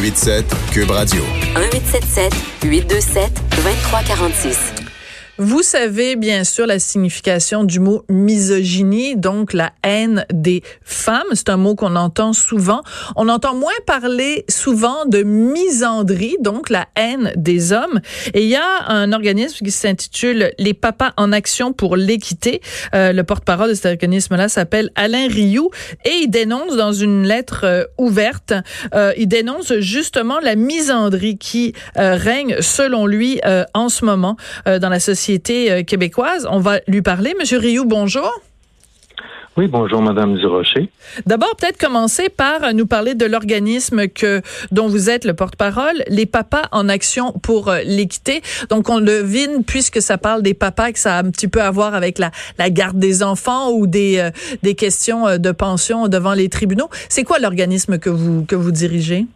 187 Cube Radio. 1877 827 2346. Vous savez bien sûr la signification du mot misogynie, donc la haine des femmes. C'est un mot qu'on entend souvent. On entend moins parler souvent de misandrie, donc la haine des hommes. Et il y a un organisme qui s'intitule Les Papas en action pour l'équité. Euh, le porte-parole de cet organisme-là s'appelle Alain Rioux et il dénonce dans une lettre euh, ouverte, euh, il dénonce justement la misandrie qui règne selon lui en ce moment dans la société euh, québécoise. On va lui parler. Monsieur Rioux, bonjour. Oui, bonjour, Madame Durocher. D'abord, peut-être commencer par nous parler de l'organisme que dont vous êtes le porte-parole, les papas en action pour euh, l'équité. Donc, on devine, puisque ça parle des papas, que ça a un petit peu à voir avec la, la garde des enfants ou des, euh, des questions de pension devant les tribunaux. C'est quoi l'organisme que vous, que vous dirigez?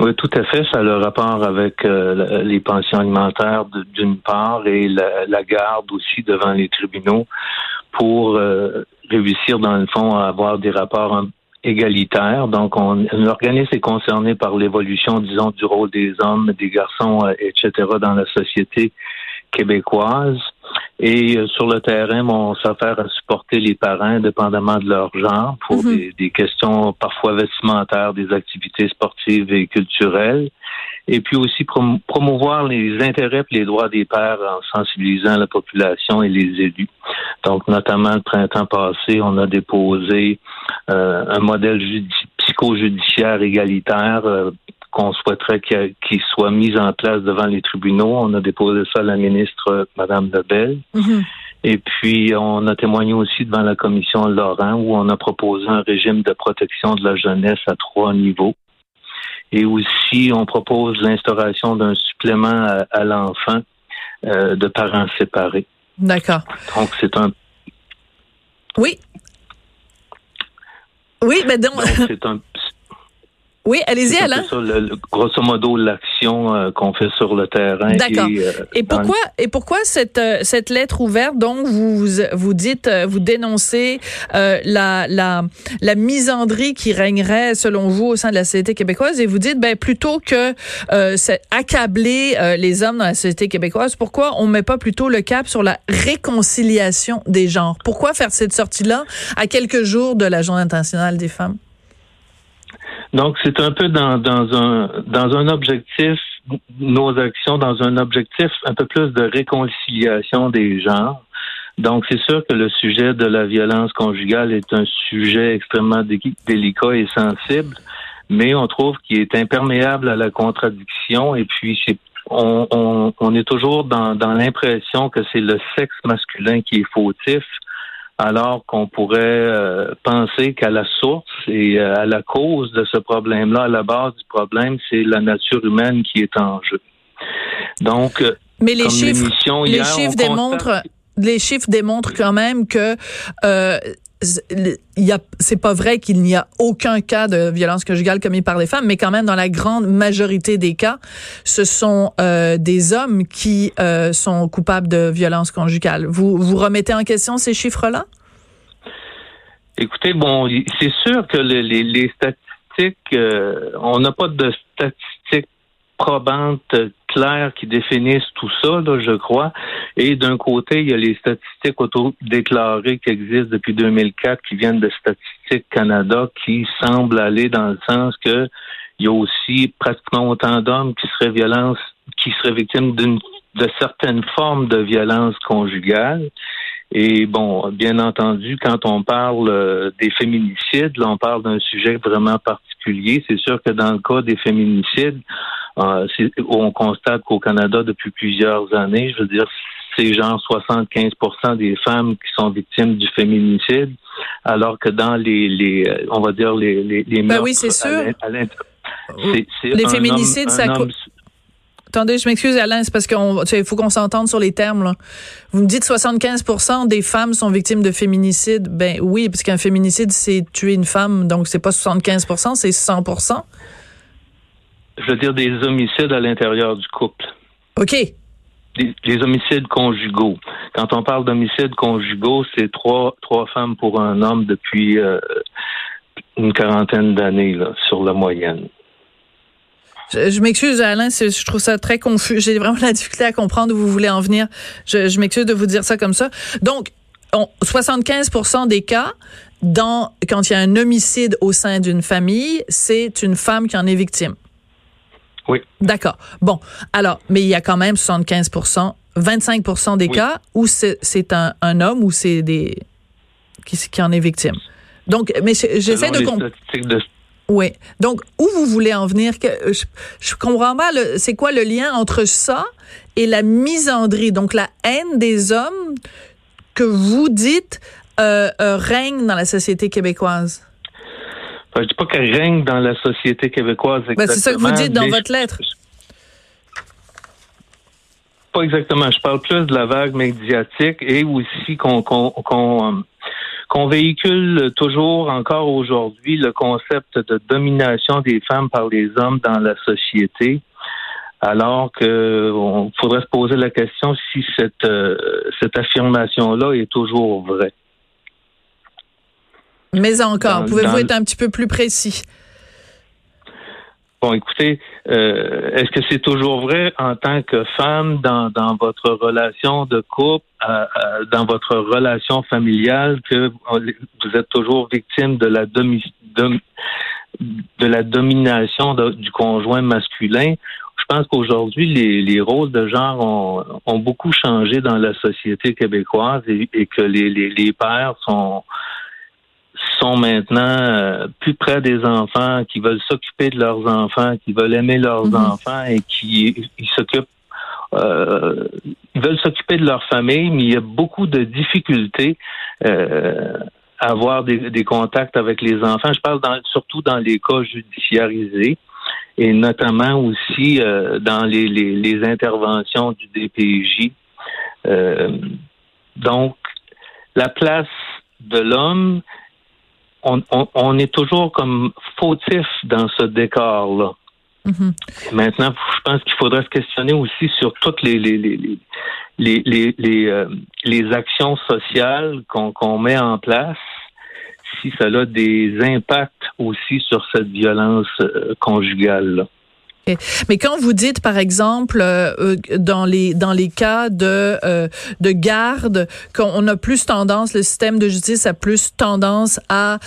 Oui, tout à fait. Ça a le rapport avec euh, les pensions alimentaires d'une part et la, la, garde aussi devant les tribunaux pour euh, réussir, dans le fond, à avoir des rapports égalitaires. Donc, on, l'organisme est concerné par l'évolution, disons, du rôle des hommes, des garçons, euh, etc., dans la société québécoise. Et euh, sur le terrain, on s'affaire à supporter les parents, dépendamment de leur genre, pour mhm. des, des, questions parfois vestimentaires, des activités sportives et culturelles. Et puis aussi promouvoir les intérêts et les droits des pères en sensibilisant la population et les élus. Donc, notamment le printemps passé, on a déposé euh, un modèle psychojudiciaire égalitaire euh, qu'on souhaiterait qu'il soit mis en place devant les tribunaux. On a déposé ça à la ministre euh, Madame Lebel. Mm-hmm. Et puis, on a témoigné aussi devant la commission Laurent où on a proposé un régime de protection de la jeunesse à trois niveaux. Et aussi, on propose l'instauration d'un supplément à, l'enfant euh, de parents séparés. D'accord. Donc, c'est un... Oui. Oui, mais donc... donc c'est un, oui, allez-y, Alain. Ça, grosso modo, l'action euh, qu'on fait sur le terrain. D'accord. Et, euh, pourquoi et pourquoi cette euh, cette lettre ouverte donc vous vous dites vous dénoncez la la la misandrie qui régnerait selon vous au sein de la société québécoise et vous dites ben plutôt que accabler les hommes dans la société québécoise, pourquoi on met pas plutôt le cap sur la réconciliation des genres? Pourquoi faire cette sortie là à quelques jours de la Journée internationale des femmes? Donc, c'est un peu dans, dans, un, dans un objectif, nos actions, dans un objectif un peu plus de réconciliation des genres. Donc, c'est sûr que le sujet de la violence conjugale est un sujet extrêmement délicat et sensible, mais on trouve qu'il est imperméable à la contradiction et puis on, on, on est toujours dans, dans l'impression que c'est le sexe masculin qui est fautif alors qu'on pourrait euh, penser qu'à la source et euh, à la cause de ce problème-là, à la base du problème, c'est la nature humaine qui est en jeu. Donc, euh, mais les chiffres, les chiffres démontrent, les chiffres démontrent quand même que a, c'est pas vrai qu'il n'y a aucun cas de violence conjugale commis par les femmes, mais quand même dans la grande majorité des cas, ce sont des hommes qui sont coupables de violence conjugale. Vous vous remettez en question ces chiffres-là? Écoutez, bon, c'est sûr que les, les, statistiques, euh, on n'a pas de statistiques probantes claires qui définissent tout ça, là, je crois. Et d'un côté, il y a les statistiques auto-déclarées qui existent depuis 2004, qui viennent de Statistique Canada, qui semblent aller dans le sens que il y a aussi pratiquement autant d'hommes qui seraient violences, qui seraient victimes d'une de certaines formes de violence conjugale. Et bon, bien entendu, quand on parle euh, des féminicides, là, on parle d'un sujet vraiment particulier. C'est sûr que dans le cas des féminicides, euh, on constate qu'au Canada, depuis plusieurs années, je veux dire, c'est genre 75% des femmes qui sont victimes du féminicide, alors que dans les, les euh, on va dire, les, les, les ben oui, c'est sûr. les féminicides, ça coûte Attendez, je m'excuse, Alain, c'est parce qu'il faut qu'on s'entende sur les termes. Là. Vous me dites 75% des femmes sont victimes de féminicide. Ben oui, parce qu'un féminicide, c'est tuer une femme, donc c'est pas 75% c'est 100 Je veux dire des homicides à l'intérieur du couple. OK. Les, homicides conjugaux. Quand on parle d'homicides conjugaux, c'est trois, trois femmes pour un homme depuis euh, une quarantaine d'années sur la moyenne. Je, m'excuse, Alain, je trouve ça très confus. J'ai vraiment la difficulté à comprendre où vous voulez en venir. Je, je m'excuse de vous dire ça comme ça. Donc, on, 75% des cas, dans, quand il y a un homicide au sein d'une famille, c'est une femme qui en est victime. Oui. D'accord. Bon, alors, mais il y a quand même 75% 25% des cas où c'est un, un, homme ou c'est des qui, qui en est victime. Donc, mais j'essaie de comprendre. Oui. Donc, où vous voulez en venir? Que, je, je comprends pas, c'est quoi le lien entre ça et la misandrie, donc la haine des hommes que vous dites euh, euh, règne dans la société québécoise? Je dis pas qu'elle règne dans la société québécoise exactement. Ben, c'est ça que vous dites dans votre lettre. Pas exactement. Je parle plus de la vague médiatique et aussi qu'on qu'on qu'on véhicule toujours encore aujourd'hui le concept de domination des femmes par les hommes dans la société alors que on faudrait se poser la question si cette euh, cette affirmation là est toujours vraie. Mais encore, pouvez-vous être un petit peu plus précis? Bon, écoutez, euh, est-ce que c'est toujours vrai en tant que femme dans, dans votre relation de couple, euh, euh, dans votre relation familiale, que vous êtes toujours victime de la de, la domination du conjoint masculin? Je pense qu'aujourd'hui, les, les, rôles de genre ont, ont, beaucoup changé dans la société québécoise et, et que les, les, les pères sont sont maintenant euh, plus près des enfants, qui veulent s'occuper de leurs enfants, qui veulent aimer leurs mhm. enfants et qui s'occupent euh, ils veulent s'occuper de leur famille, mais il y a beaucoup de difficultés euh, à avoir des, contacts avec les enfants. Je parle surtout dans les cas judiciarisés et notamment aussi dans les, les, interventions du DPJ. donc, la place de l'homme, on, est toujours comme fautif dans ce décor-là. Mm-hmm. Maintenant, je pense qu'il faudrait se questionner aussi sur toutes les les les les les, euh, actions sociales qu'on met en place, si ça a des impacts aussi sur cette violence euh, conjugale. -là. Mais quand vous dites, par exemple, euh, euh, dans les dans les cas de euh, de garde, qu'on a plus tendance, le système de justice a plus tendance à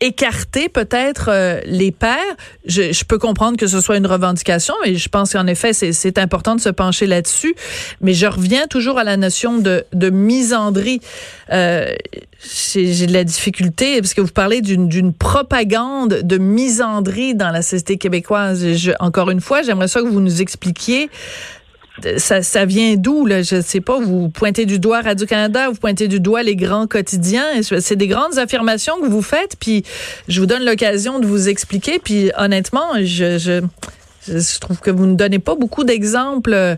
écarter peut-être euh, les pères. Je, je, peux comprendre que ce soit une revendication et je pense qu'en effet, c'est important de se pencher là-dessus. Mais je reviens toujours à la notion de, de misandrie. Euh, J'ai de la difficulté parce que vous parlez d'une propagande de misandrie dans la société québécoise. Je, encore une fois, j'aimerais ça que vous nous expliquiez ça, ça vient d'où, là? Je sais pas, vous pointez du doigt Radio-Canada, vous pointez du doigt les grands quotidiens. C'est des grandes affirmations que vous faites, puis je vous donne l'occasion de vous expliquer. Puis honnêtement, je, je, je trouve que vous ne donnez pas beaucoup d'exemples euh,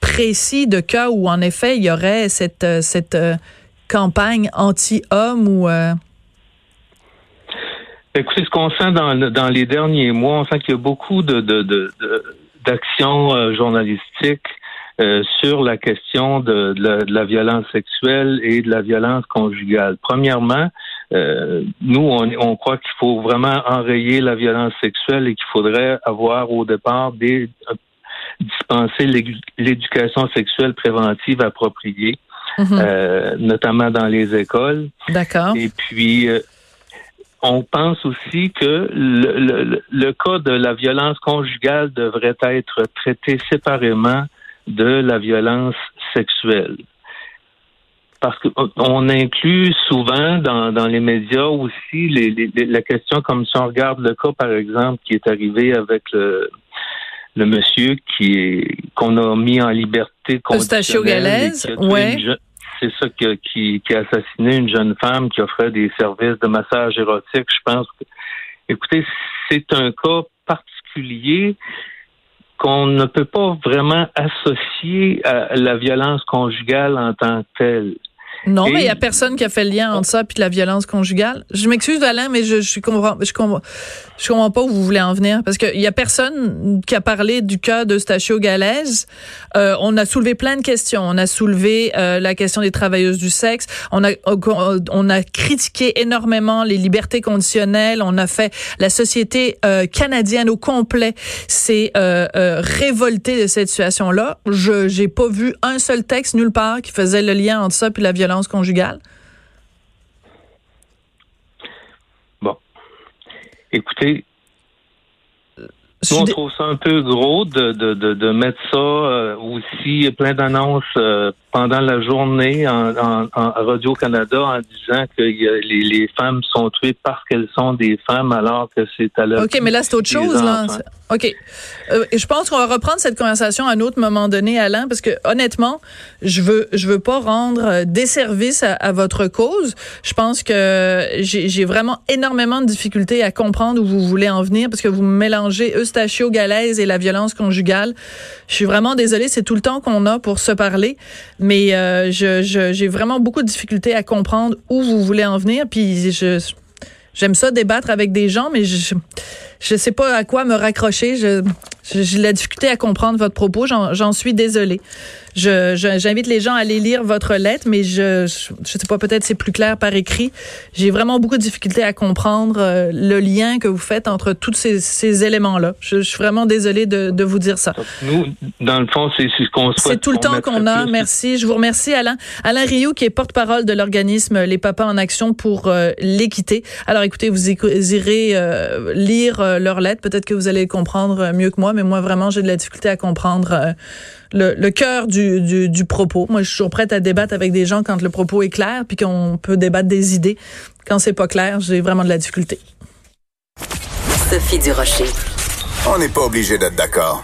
précis de cas où, en effet, il y aurait cette, euh, cette euh, campagne anti-homme ou... Écoutez, ce qu'on sent dans, dans les derniers mois, on sent qu'il y a beaucoup de, de, de d'action euh, journalistique euh, sur la question de, la, violence sexuelle et de la violence conjugale. Premièrement, euh, nous, on, on croit qu'il faut vraiment enrayer la violence sexuelle et qu'il faudrait avoir au départ des dispenser l'éducation sexuelle préventive appropriée, mm-hmm. notamment dans les écoles. D'accord. Et puis on pense aussi que le, le, cas de la violence conjugale devrait être traité séparément de la violence sexuelle. Parce qu'on inclut souvent dans, dans les médias aussi les, la question comme si on regarde le cas, par exemple, qui est arrivé avec le, le monsieur qui est qu'on a mis en liberté Eustachio Galaise, ouais c'est ça qui, a assassiné une jeune femme qui offrait des services de massage érotique. Je pense que, écoutez, c'est un cas particulier qu'on ne peut pas vraiment associer à la violence conjugale en tant que telle. Non, mais il y a personne qui a fait le lien entre ça puis la violence conjugale. Je m'excuse, Alain, mais je, je comprends, je comprends, je comprends pas où vous voulez en venir parce qu'il y a personne qui a parlé du cas de Stachio Galaise. Euh, on a soulevé plein de questions. On a soulevé euh, la question des travailleuses du sexe. On a on a critiqué énormément les libertés conditionnelles. On a fait la société euh, canadienne au complet s'est euh, euh, révoltée de cette situation-là. Je j'ai pas vu un seul texte nulle part qui faisait le lien entre ça puis la violence conjugale? Bon. Écoutez, on trouve ça un peu gros de, de, de, de mettre ça euh, aussi plein d'annonces euh, pendant la journée en, en, en Radio-Canada en disant que y a, les, les, femmes sont tuées parce qu'elles sont des femmes alors que c'est à leur OK, mais là, c'est autre chose. Là. OK. Euh, je pense qu'on va reprendre cette conversation à un autre moment donné, Alain, parce que honnêtement, je veux je veux pas rendre des services à, à votre cause. Je pense que j'ai vraiment énormément de difficultés à comprendre où vous voulez en venir parce que vous mélangez Eustachio Galaise et la violence conjugale. Je suis vraiment désolée, c'est tout le temps qu'on a pour se parler, mais euh, je j'ai vraiment beaucoup de difficultés à comprendre où vous voulez en venir. Puis je j'aime ça débattre avec des gens, mais je je sais pas à quoi me raccrocher. Je j'ai la difficulté à comprendre votre propos. J'en suis désolée. Je, j'invite les gens à aller lire votre lettre, mais je, je, je sais pas, peut-être c'est plus clair par écrit. J'ai vraiment beaucoup de difficultés à comprendre euh, le lien que vous faites entre tous ces, ces éléments-là. Je, je, suis vraiment désolée de, de vous dire ça. Nous, dans le fond, c'est ce qu'on souhaite. C'est tout le temps qu'on a. Plus. Merci. Je vous remercie, Alain. Alain Rioux, qui est porte-parole de l'organisme Les Papas en Action pour euh, l'équité. Alors, écoutez, vous irez euh, lire euh, leur lettre. Peut-être que vous allez comprendre mieux que moi, mais moi, vraiment, j'ai de la difficulté à comprendre euh, le, le cœur du, du, du, propos. Moi, je suis toujours prête à débattre avec des gens quand le propos est clair, puis qu'on peut débattre des idées. Quand c'est pas clair, j'ai vraiment de la difficulté. Sophie Durocher. On n'est pas obligé d'être d'accord.